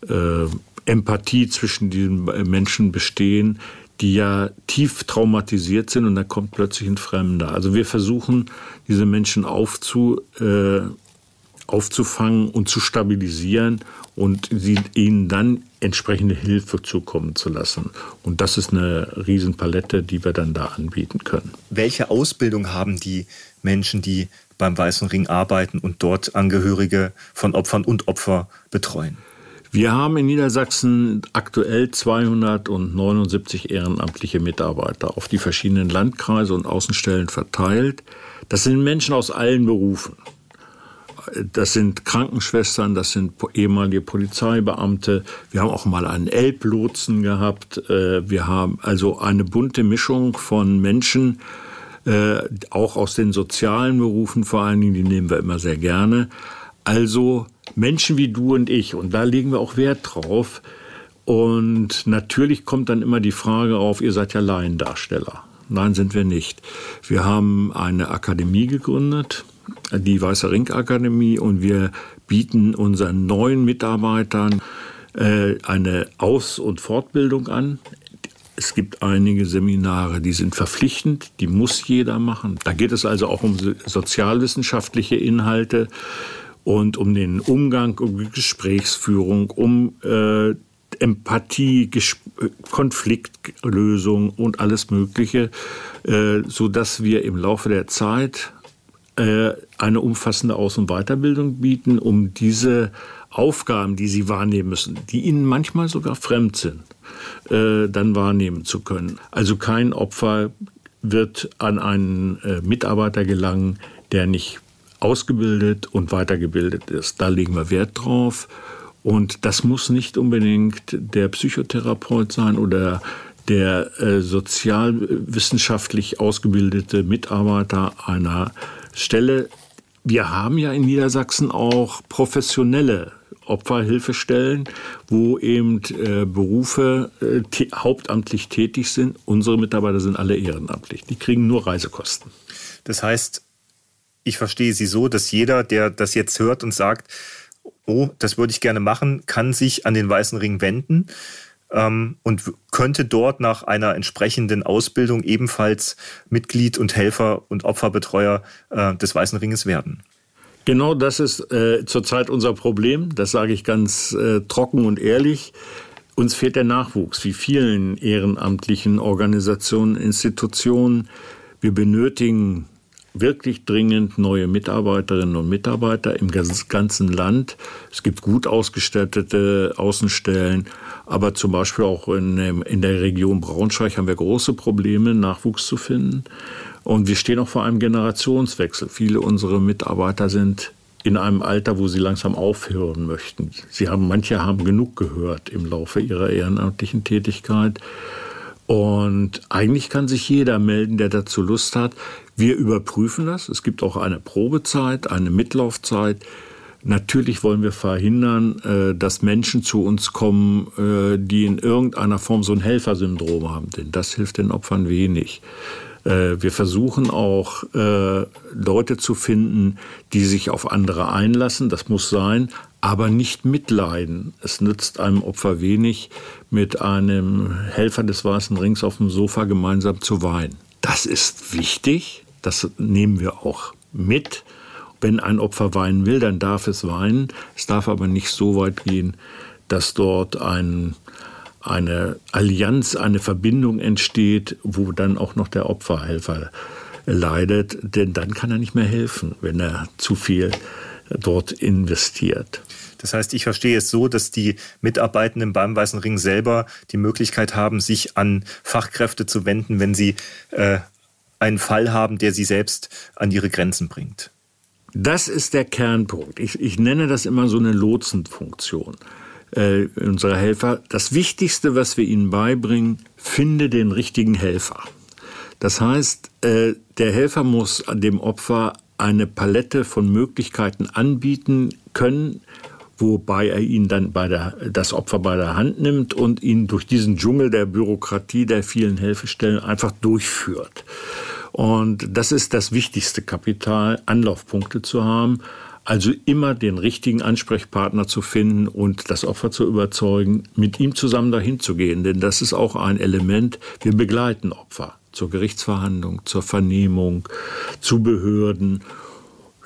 äh, Empathie zwischen diesen Menschen bestehen, die ja tief traumatisiert sind und da kommt plötzlich ein Fremder. Also wir versuchen, diese Menschen aufzu, äh, aufzufangen und zu stabilisieren und sie, ihnen dann entsprechende Hilfe zukommen zu lassen. Und das ist eine Riesenpalette, die wir dann da anbieten können. Welche Ausbildung haben die Menschen, die beim Weißen Ring arbeiten und dort Angehörige von Opfern und Opfer betreuen? Wir haben in Niedersachsen aktuell 279 ehrenamtliche Mitarbeiter auf die verschiedenen Landkreise und Außenstellen verteilt. Das sind Menschen aus allen Berufen. Das sind Krankenschwestern, das sind ehemalige Polizeibeamte. Wir haben auch mal einen Elblotsen gehabt. Äh, wir haben also eine bunte Mischung von Menschen, äh, auch aus den sozialen Berufen vor allen Dingen, die nehmen wir immer sehr gerne. Also Menschen wie du und ich, und da legen wir auch Wert drauf. Und natürlich kommt dann immer die Frage auf, ihr seid ja Laiendarsteller. Nein, sind wir nicht. Wir haben eine Akademie gegründet, die Weißer Ring Akademie, und wir bieten unseren neuen Mitarbeitern äh, eine Aus- und Fortbildung an. Es gibt einige Seminare, die sind verpflichtend, die muss jeder machen. Da geht es also auch um sozialwissenschaftliche Inhalte und um den Umgang, um Gesprächsführung, um äh, Empathie, Ges Konfliktlösung und alles Mögliche, äh, so dass wir im Laufe der Zeit äh, äh, eine umfassende Aus- und Weiterbildung bieten, um diese Aufgaben, die sie wahrnehmen müssen, die ihnen manchmal sogar fremd sind, äh, dann wahrnehmen zu können. Also kein Opfer wird an einen äh, Mitarbeiter gelangen, der nicht ausgebildet und weitergebildet ist. Da legen wir Wert drauf. Und das muss nicht unbedingt der Psychotherapeut sein oder der äh, sozialwissenschaftlich ausgebildete Mitarbeiter einer Stelle. Wir haben ja in Niedersachsen auch professionelle Opferhilfestellen, wo eben äh, Berufe äh, hauptamtlich tätig sind. Unsere Mitarbeiter sind alle ehrenamtlich. Die kriegen nur Reisekosten. Das heißt, ich verstehe Sie so, dass jeder, der das jetzt hört und sagt, oh, das würde ich gerne machen, kann sich an den Weißen Ring wenden ähm, und könnte dort nach einer entsprechenden Ausbildung ebenfalls Mitglied und Helfer und Opferbetreuer äh, des Weißen Ringes werden. Genau das ist äh, zurzeit unser Problem. Das sage ich ganz äh, trocken und ehrlich. Uns fehlt der Nachwuchs, wie vielen ehrenamtlichen Organisationen, Institutionen. Wir benötigen wirklich dringend neue Mitarbeiterinnen und Mitarbeiter im ganzen Land. Es gibt gut ausgestattete Außenstellen, aber zum Beispiel auch in, in der Region Braunschweig haben wir große Probleme, Nachwuchs zu finden. Und wir stehen auch vor einem Generationswechsel. Viele unserer Mitarbeiter sind in einem Alter, wo sie langsam aufhören möchten. Sie haben, manche haben genug gehört im Laufe ihrer ehrenamtlichen Tätigkeit. Und eigentlich kann sich jeder melden, der dazu Lust hat. Wir überprüfen das. Es gibt auch eine Probezeit, eine Mitlaufzeit. Natürlich wollen wir verhindern, äh, dass Menschen zu uns kommen, äh, die in irgendeiner Form so ein Helfersyndrom haben, denn das hilft den Opfern wenig. Äh, wir versuchen auch Leute zu finden, die sich auf andere einlassen, das muss sein, aber nicht mitleiden. Es nützt einem Opfer wenig, mit einem Helfer des Weißen Rings auf dem Sofa gemeinsam zu weinen. Das ist wichtig, das nehmen wir auch mit. Wenn ein Opfer weinen will, dann darf es weinen. Es darf aber nicht so weit gehen, dass dort ein, eine Allianz, eine Verbindung entsteht, wo dann auch noch der Opferhelfer leidet. Denn dann kann er nicht mehr helfen, wenn er zu viel dort investiert. Das heißt, ich verstehe es so, dass die Mitarbeitenden beim Weißen Ring selber die Möglichkeit haben, sich an Fachkräfte zu wenden, wenn sie äh, einen Fall haben, der sie selbst an ihre Grenzen bringt. Das ist der Kernpunkt. Ich, ich nenne das immer so eine Lotsenfunktion äh, unserer Helfer. Das Wichtigste, was wir ihnen beibringen, finde den richtigen Helfer. Das heißt, äh, der Helfer muss dem Opfer eine Palette von Möglichkeiten anbieten können, wobei er ihn dann bei der, das Opfer bei der Hand nimmt und ihn durch diesen Dschungel der Bürokratie der vielen Hilfestellen einfach durchführt. Und das ist das wichtigste Kapital, Anlaufpunkte zu haben. Also immer den richtigen Ansprechpartner zu finden und das Opfer zu überzeugen, mit ihm zusammen dahin zu gehen. Denn das ist auch ein Element. Wir begleiten Opfer zur Gerichtsverhandlung, zur Vernehmung, zu Behörden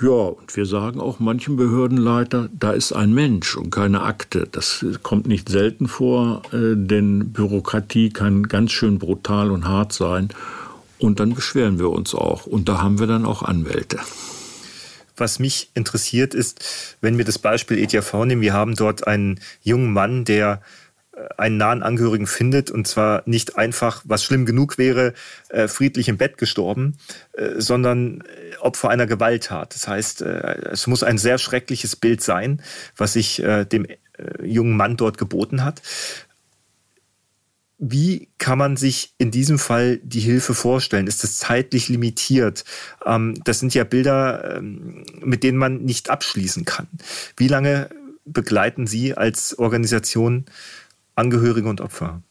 ja, und wir sagen auch manchen Behördenleiter, da ist ein Mensch und keine Akte. Das kommt nicht selten vor, äh, denn Bürokratie kann ganz schön brutal und hart sein. Und dann beschweren wir uns auch. Und da haben wir dann auch Anwälte. Was mich interessiert ist, wenn wir das Beispiel ETV nehmen, wir haben dort einen jungen Mann, der einen nahen Angehörigen findet und zwar nicht einfach, was schlimm genug wäre, äh, friedlich im Bett gestorben, äh, sondern äh, Opfer einer Gewalttat. Das heißt, es muss ein sehr schreckliches Bild sein, was sich dem jungen Mann dort geboten hat. Wie kann man sich in diesem Fall die Hilfe vorstellen? Ist es zeitlich limitiert? Ähm, das sind ja Bilder, ähm, mit denen man nicht abschließen kann. Wie lange begleiten Sie als Organisation Angehörige und Opfer?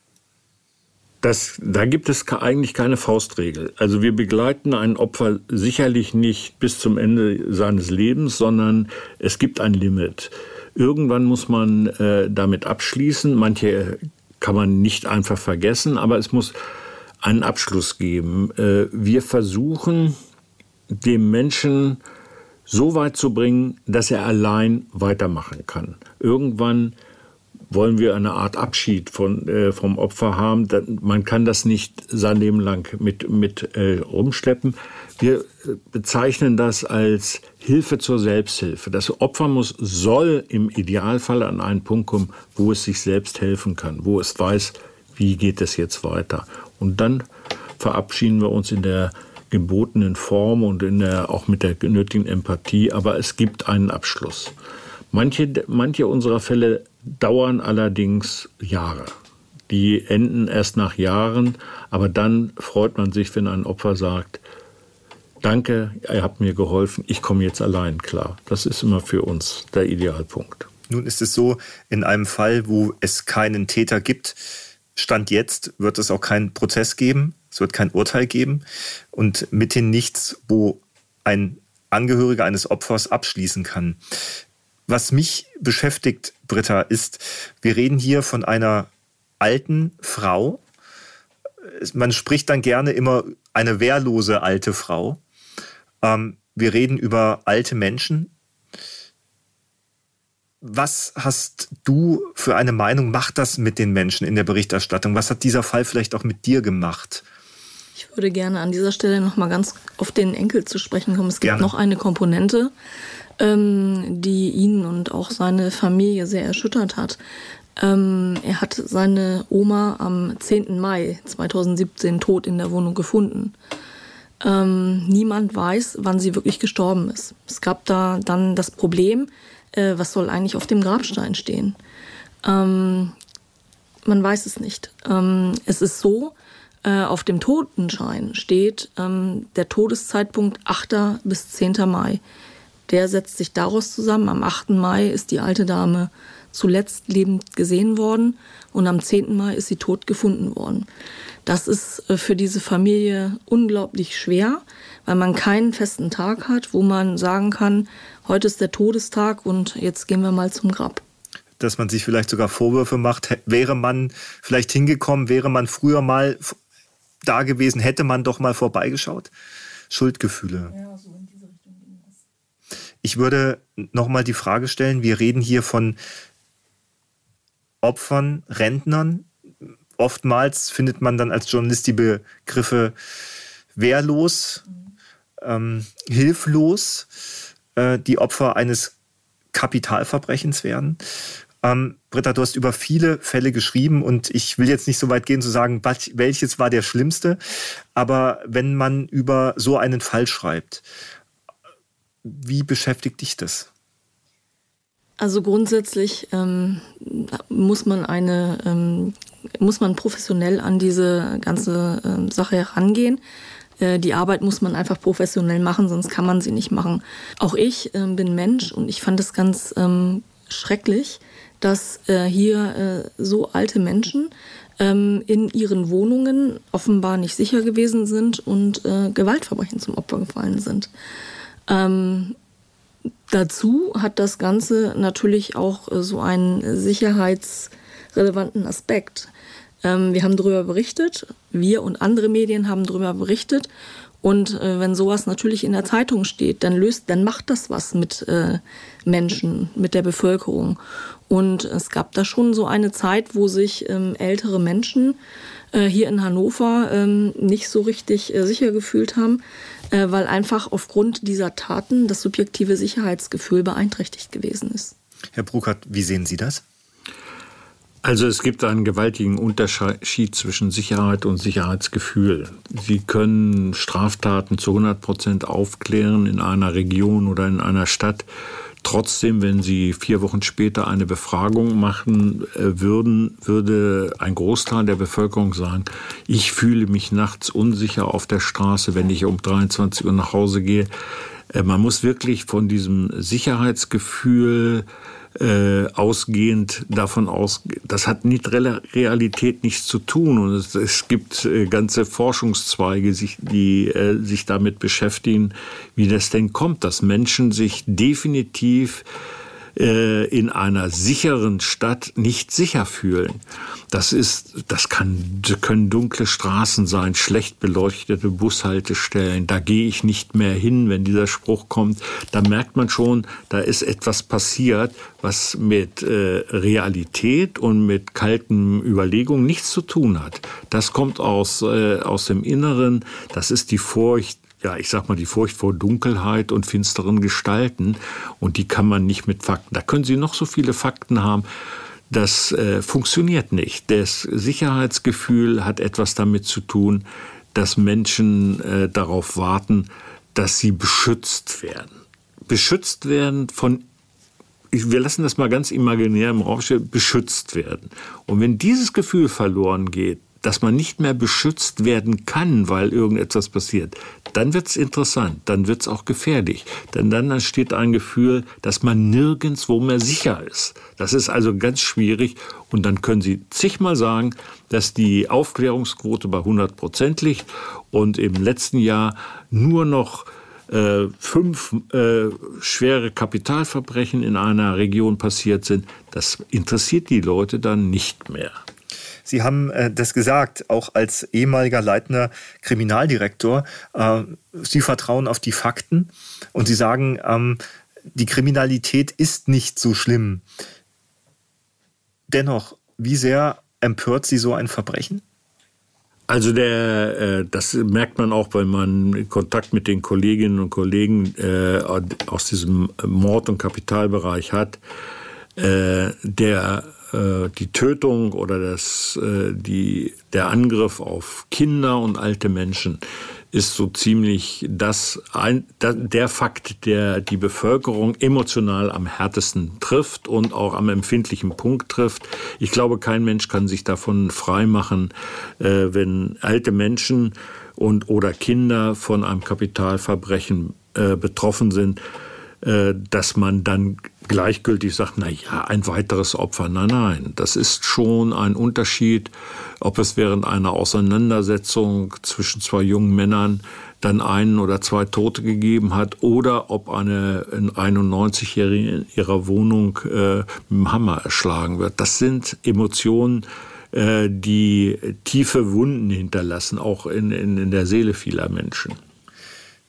Das, da gibt es eigentlich keine Faustregel. Also wir begleiten ein Opfer sicherlich nicht bis zum Ende seines Lebens, sondern es gibt ein Limit. Irgendwann muss man äh, damit abschließen. Manche kann man nicht einfach vergessen, aber es muss einen Abschluss geben. Äh, wir versuchen dem Menschen so weit zu bringen, dass er allein weitermachen kann. Irgendwann wollen wir eine Art Abschied von, äh, vom Opfer haben. Man kann das nicht sein Leben lang mit, mit äh, rumschleppen. Wir bezeichnen das als Hilfe zur Selbsthilfe. Das Opfer muss, soll im Idealfall an einen Punkt kommen, wo es sich selbst helfen kann, wo es weiß, wie geht es jetzt weiter. Und dann verabschieden wir uns in der gebotenen Form und in der, auch mit der nötigen Empathie, aber es gibt einen Abschluss. Manche, manche unserer Fälle dauern allerdings Jahre. Die enden erst nach Jahren, aber dann freut man sich, wenn ein Opfer sagt, danke, ihr habt mir geholfen, ich komme jetzt allein klar. Das ist immer für uns der Idealpunkt. Nun ist es so, in einem Fall, wo es keinen Täter gibt, Stand jetzt wird es auch keinen Prozess geben, es wird kein Urteil geben und mithin nichts, wo ein Angehöriger eines Opfers abschließen kann. Was mich beschäftigt, Britta, ist, wir reden hier von einer alten Frau. Man spricht dann gerne immer eine wehrlose alte Frau. Ähm, wir reden über alte Menschen. Was hast du für eine Meinung? Macht das mit den Menschen in der Berichterstattung? Was hat dieser Fall vielleicht auch mit dir gemacht? Ich würde gerne an dieser Stelle noch mal ganz auf den Enkel zu sprechen kommen. Es gibt gerne. noch eine Komponente, ähm, die ihn und auch seine Familie sehr erschüttert hat. Ähm, er hat seine Oma am 10. Mai 2017 tot in der Wohnung gefunden. Ähm, niemand weiß, wann sie wirklich gestorben ist. Es gab da dann das Problem, äh, was soll eigentlich auf dem Grabstein stehen? Ähm, man weiß es nicht. Ähm, es ist so, äh, auf dem Totenschein steht ähm, der Todeszeitpunkt 8. bis 10. Mai. Der setzt sich daraus zusammen. Am 8. Mai ist die alte Dame zuletzt lebend gesehen worden und am 10. Mai ist sie tot gefunden worden. Das ist äh, für diese Familie unglaublich schwer, weil man keinen festen Tag hat, wo man sagen kann, heute ist der Todestag und jetzt gehen wir mal zum Grab. Dass man sich vielleicht sogar Vorwürfe macht, wäre man vielleicht hingekommen, wäre man früher mal da gewesen, hätte man doch mal vorbeigeschaut. Schuldgefühle. Ja, so in diese Richtung ging das. Ich würde noch mal die Frage stellen, wir reden hier von Opfern, Rentnern. Oftmals findet man dann als Journalist die Begriffe wehrlos, ähm, hilflos, äh, die Opfer eines Kapitalverbrechens werden. Ähm, Britta, du hast über viele Fälle geschrieben und ich will jetzt nicht so weit gehen zu sagen, welches war der schlimmste. Aber wenn man über so einen Fall schreibt, wie beschäftigt dich das? Also grundsätzlich ähm, muss man eine ähm, muss man professionell an diese ganze ähm, Sache herangehen. Äh, die Arbeit muss man einfach professionell machen, sonst kann man sie nicht machen. Auch ich ähm, bin Mensch und ich fand es ganz ähm, schrecklich, dass äh, hier äh, so alte Menschen ähm, in ihren Wohnungen offenbar nicht sicher gewesen sind und äh, Gewaltverbrechen zum Opfer gefallen sind. Ähm, dazu hat das Ganze natürlich auch äh, so einen sicherheitsrelevanten Aspekt. Ähm, wir haben darüber berichtet, wir und andere Medien haben darüber berichtet und äh, wenn sowas natürlich in der Zeitung steht, dann löst, dann macht das was mit äh, Menschen, mit der Bevölkerung. Und es gab da schon so eine Zeit, wo sich ähm, ältere Menschen äh, hier in Hannover ähm, nicht so richtig äh, sicher gefühlt haben, äh, weil einfach aufgrund dieser Taten das subjektive Sicherheitsgefühl beeinträchtigt gewesen ist. Herr Bruckert, wie sehen Sie das? Also es gibt einen gewaltigen Unterschied zwischen Sicherheit und Sicherheitsgefühl. Sie können Straftaten zu 100 Prozent aufklären in einer Region oder in einer Stadt. Trotzdem, wenn Sie vier Wochen später eine Befragung machen äh, würden, würde ein Großteil der Bevölkerung sagen, ich fühle mich nachts unsicher auf der Straße, wenn ich um 23 Uhr nach Hause gehe. Äh, man muss wirklich von diesem Sicherheitsgefühl äh, ausgehend davon aus, das hat mit Realität nichts zu tun. Und es, es gibt äh, ganze Forschungszweige, sich, die äh, sich damit beschäftigen, wie das denn kommt, dass Menschen sich definitiv äh, in einer sicheren Stadt nicht sicher fühlen. Das ist, das kann, können dunkle Straßen sein, schlecht beleuchtete Bushaltestellen. Da gehe ich nicht mehr hin, wenn dieser Spruch kommt. Da merkt man schon, da ist etwas passiert, was mit äh, Realität und mit kalten Überlegungen nichts zu tun hat. Das kommt aus, äh, aus dem Inneren. Das ist die Furcht ja, ich sag mal, die Furcht vor Dunkelheit und finsteren Gestalten. Und die kann man nicht mit Fakten. Da können Sie noch so viele Fakten haben. Das äh, funktioniert nicht. Das Sicherheitsgefühl hat etwas damit zu tun, dass Menschen äh, darauf warten, dass sie beschützt werden. Beschützt werden von wir lassen das mal ganz imaginär im Raum stehen, beschützt werden. Und wenn dieses Gefühl verloren geht, dass man nicht mehr beschützt werden kann, weil irgendetwas passiert, dann wird es interessant, dann wird es auch gefährlich. Denn dann entsteht ein Gefühl, dass man nirgendwo mehr sicher ist. Das ist also ganz schwierig. Und dann können Sie zigmal sagen, dass die Aufklärungsquote bei 100 Prozent liegt und im letzten Jahr nur noch äh, fünf äh, schwere Kapitalverbrechen in einer Region passiert sind. Das interessiert die Leute dann nicht mehr. Sie haben äh, das gesagt, auch als ehemaliger leitender Kriminaldirektor. Äh, Sie vertrauen auf die Fakten und Sie sagen, ähm, die Kriminalität ist nicht so schlimm. Dennoch, wie sehr empört Sie so ein Verbrechen? Also der, äh, das merkt man auch, wenn man Kontakt mit den Kolleginnen und Kollegen äh, aus diesem Mord- und Kapitalbereich hat. Äh, der die Tötung oder das, äh, die, der Angriff auf Kinder und alte Menschen ist so ziemlich das, der Fakt, der die Bevölkerung emotional am härtesten trifft und auch am empfindlichen Punkt trifft. Ich glaube, kein Mensch kann sich davon freimachen, äh, wenn alte Menschen und oder Kinder von einem Kapitalverbrechen äh, betroffen sind äh, dass man dann gleichgültig sagt, na ja, ein weiteres Opfer. Nein, nein, das ist schon ein Unterschied, ob es während einer Auseinandersetzung zwischen zwei jungen Männern dann einen oder zwei Tote gegeben hat oder ob eine 91-Jährige in ihrer Wohnung äh, mit dem Hammer erschlagen wird. Das sind Emotionen, äh, die tiefe Wunden hinterlassen, auch in, in, in der Seele vieler Menschen.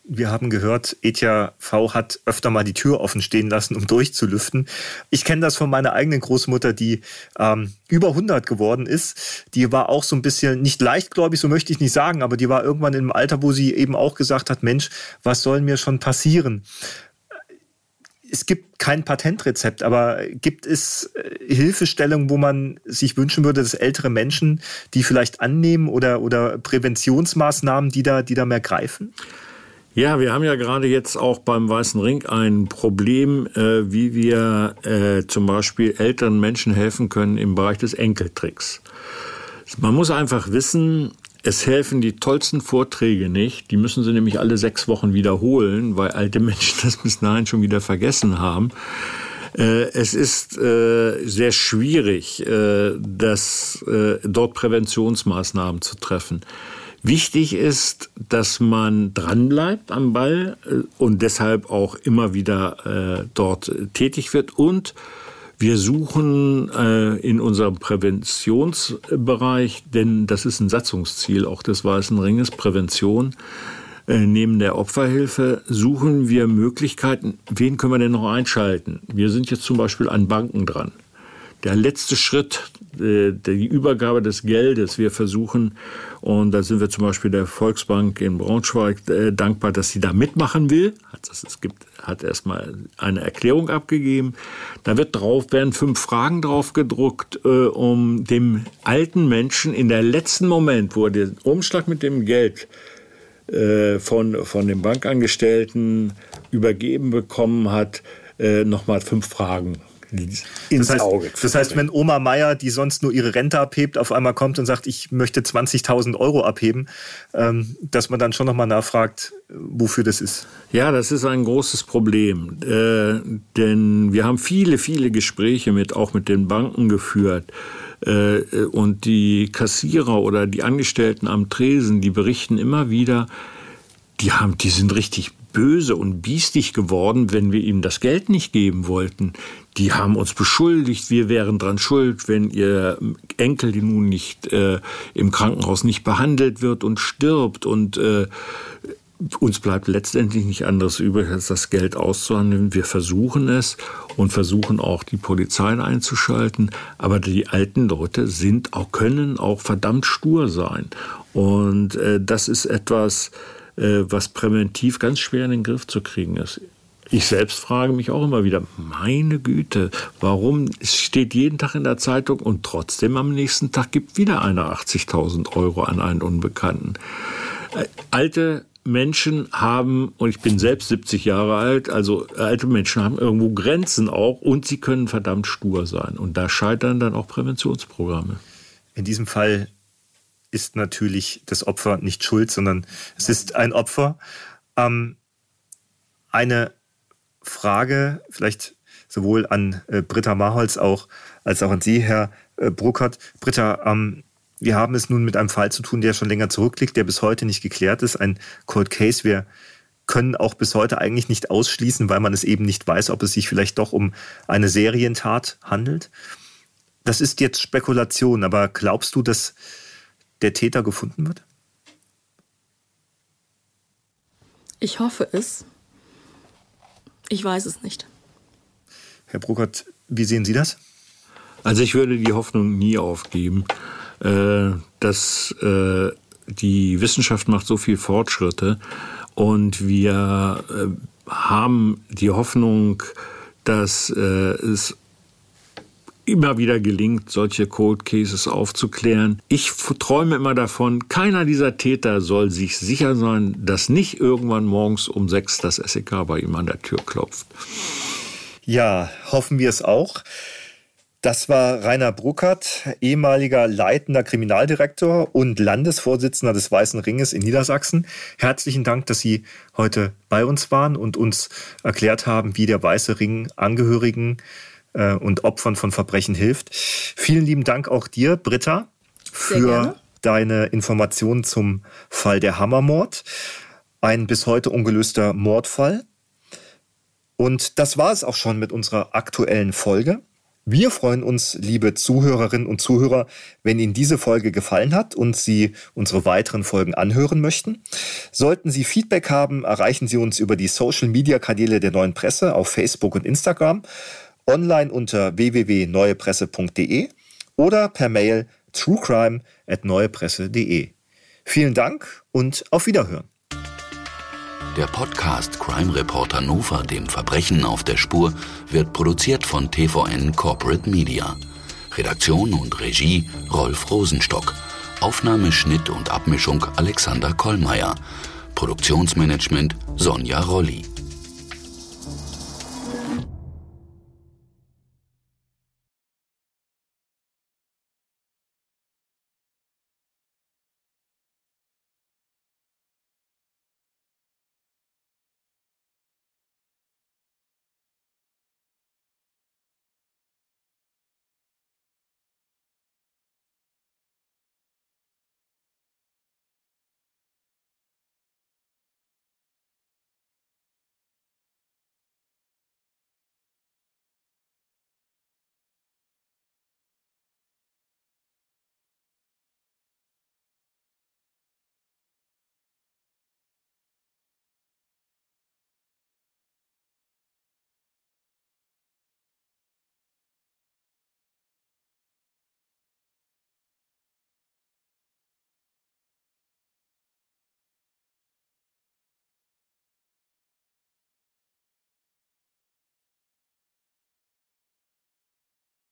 Wir haben gehört, Etja V hat öfter mal die Tür offen stehen lassen, um durchzulüften. Ich kenne das von meiner eigenen Großmutter, die ähm, über 100 geworden ist. Die war auch so ein bisschen, nicht leichtgläubig, so möchte ich nicht sagen, aber die war irgendwann im Alter, wo sie eben auch gesagt hat, Mensch, was soll mir schon passieren? Es gibt kein Patentrezept, aber gibt es äh, Hilfestellungen, wo man sich wünschen würde, dass ältere Menschen die vielleicht annehmen oder, oder Präventionsmaßnahmen, die da, die da mehr greifen? Ja, wir haben ja gerade jetzt auch beim Weißen Ring ein Problem, äh, wie wir äh, zum Beispiel älteren Menschen helfen können im Bereich des Enkeltricks. Man muss einfach wissen, es helfen die tollsten Vorträge nicht. Die müssen sie nämlich alle sechs Wochen wiederholen, weil alte Menschen das bis dahin schon wieder vergessen haben. Äh, es ist äh, sehr schwierig, äh, das, dort Präventionsmaßnahmen zu treffen. Wichtig ist, dass man dranbleibt am Ball äh, und deshalb auch immer wieder äh, dort tätig wird. Und wir suchen äh, in unserem Präventionsbereich, denn das ist ein Satzungsziel auch des Weißen Ringes, Prävention, äh, neben der Opferhilfe suchen wir Möglichkeiten, wen können wir denn noch einschalten? Wir sind jetzt zum Beispiel an Banken dran der letzte Schritt, äh, die Übergabe des Geldes. Wir versuchen, und da sind wir zum Beispiel der Volksbank in Braunschweig äh, dankbar, dass sie da mitmachen will. Es gibt, hat erstmal eine Erklärung abgegeben. Da wird drauf, werden fünf Fragen drauf gedruckt, äh, um dem alten Menschen in der letzten Moment, wo er den Umschlag mit dem Geld von, von dem Bankangestellten übergeben bekommen hat, nochmal fünf Fragen ins das heißt, Auge. Das heißt, wenn Oma Meier, die sonst nur ihre Rente abhebt, auf einmal kommt und sagt, ich möchte 20.000 Euro abheben, ähm, dass man dann schon nochmal nachfragt, wofür das ist. Ja, das ist ein großes Problem, äh, denn wir haben viele, viele Gespräche mit auch mit den Banken geführt. Äh, und die Kassierer oder die Angestellten am Tresen, die berichten immer wieder, die haben, die sind richtig böse und biestig geworden, wenn wir ihm das Geld nicht geben wollten. Die haben uns beschuldigt, wir wären dran schuld, wenn ihr Enkel die nun nicht äh, im Krankenhaus nicht behandelt wird und stirbt und äh, uns bleibt letztendlich nicht anderes übrig, als das Geld auszuhandeln. Wir versuchen es und versuchen auch die Polizei einzuschalten. Aber die alten Leute sind auch, können auch verdammt stur sein. Und äh, das ist etwas, was präventiv ganz schwer in den Griff zu kriegen ist. Ich selbst frage mich auch immer wieder, meine Güte, warum es steht jeden Tag in der Zeitung und trotzdem am nächsten Tag gibt wieder einer 80.000 Euro an einen Unbekannten. Äh, alte Menschen haben, und ich bin selbst 70 Jahre alt, also alte Menschen haben irgendwo Grenzen auch und sie können verdammt stur sein. Und da scheitern dann auch Präventionsprogramme. In diesem Fall ist natürlich das Opfer nicht schuld, sondern es ist ein Opfer. Ähm, eine Frage, vielleicht sowohl an äh, Britta Marholz auch, als auch an Sie, Herr äh, Bruckert. Britta, ähm, wir haben es nun mit einem Fall zu tun, der schon länger zurückliegt, der bis heute nicht geklärt ist, ein Cold Case. Wir können auch bis heute eigentlich nicht ausschließen, weil man es eben nicht weiß, ob es sich vielleicht doch um eine Serientat handelt. Das ist jetzt Spekulation, aber glaubst du, dass der Täter gefunden wird? Ich hoffe es. Ich weiß es nicht. Herr Bruckert, wie sehen Sie das? Also ich würde die Hoffnung nie aufgeben. Äh, dass äh, die Wissenschaft macht so viel Fortschritte und wir äh, haben die Hoffnung, dass es immer wieder gelingt, solche Cold Cases aufzuklären. Ich träume immer davon, keiner dieser Täter soll sich sicher sein, dass nicht irgendwann morgens um sechs das SEK bei ihm an der Tür klopft. Ja, hoffen wir es auch. Das war Rainer Bruckert, ehemaliger leitender Kriminaldirektor und Landesvorsitzender des Weißen Ringes in Niedersachsen. Herzlichen Dank, dass Sie heute bei uns waren und uns erklärt haben, wie der Weiße Ring Angehörigen äh, und Opfern von Verbrechen hilft. Vielen lieben Dank auch dir, Britta, für deine Informationen zum Fall der Hammermord. Ein bis heute ungelöster Mordfall. Und das war es auch schon mit unserer aktuellen Folge. Wir freuen uns, liebe Zuhörerinnen und Zuhörer, wenn Ihnen diese Folge gefallen hat und Sie unsere weiteren Folgen anhören möchten. Sollten Sie Feedback haben, erreichen Sie uns über die Social-Media-Kanäle der Neuen Presse auf Facebook und Instagram, online unter www.neuepresse.de oder per Mail truecrime.neuepresse.de. Vielen Dank und auf Wiederhören. Der Podcast Crime Reporter Nova, dem Verbrechen auf der Spur, wird produziert von TVN Corporate Media. Redaktion und Regie Rolf Rosenstock. Aufnahme, Schnitt und Abmischung Alexander Kollmeier. Produktionsmanagement Sonja Rolli.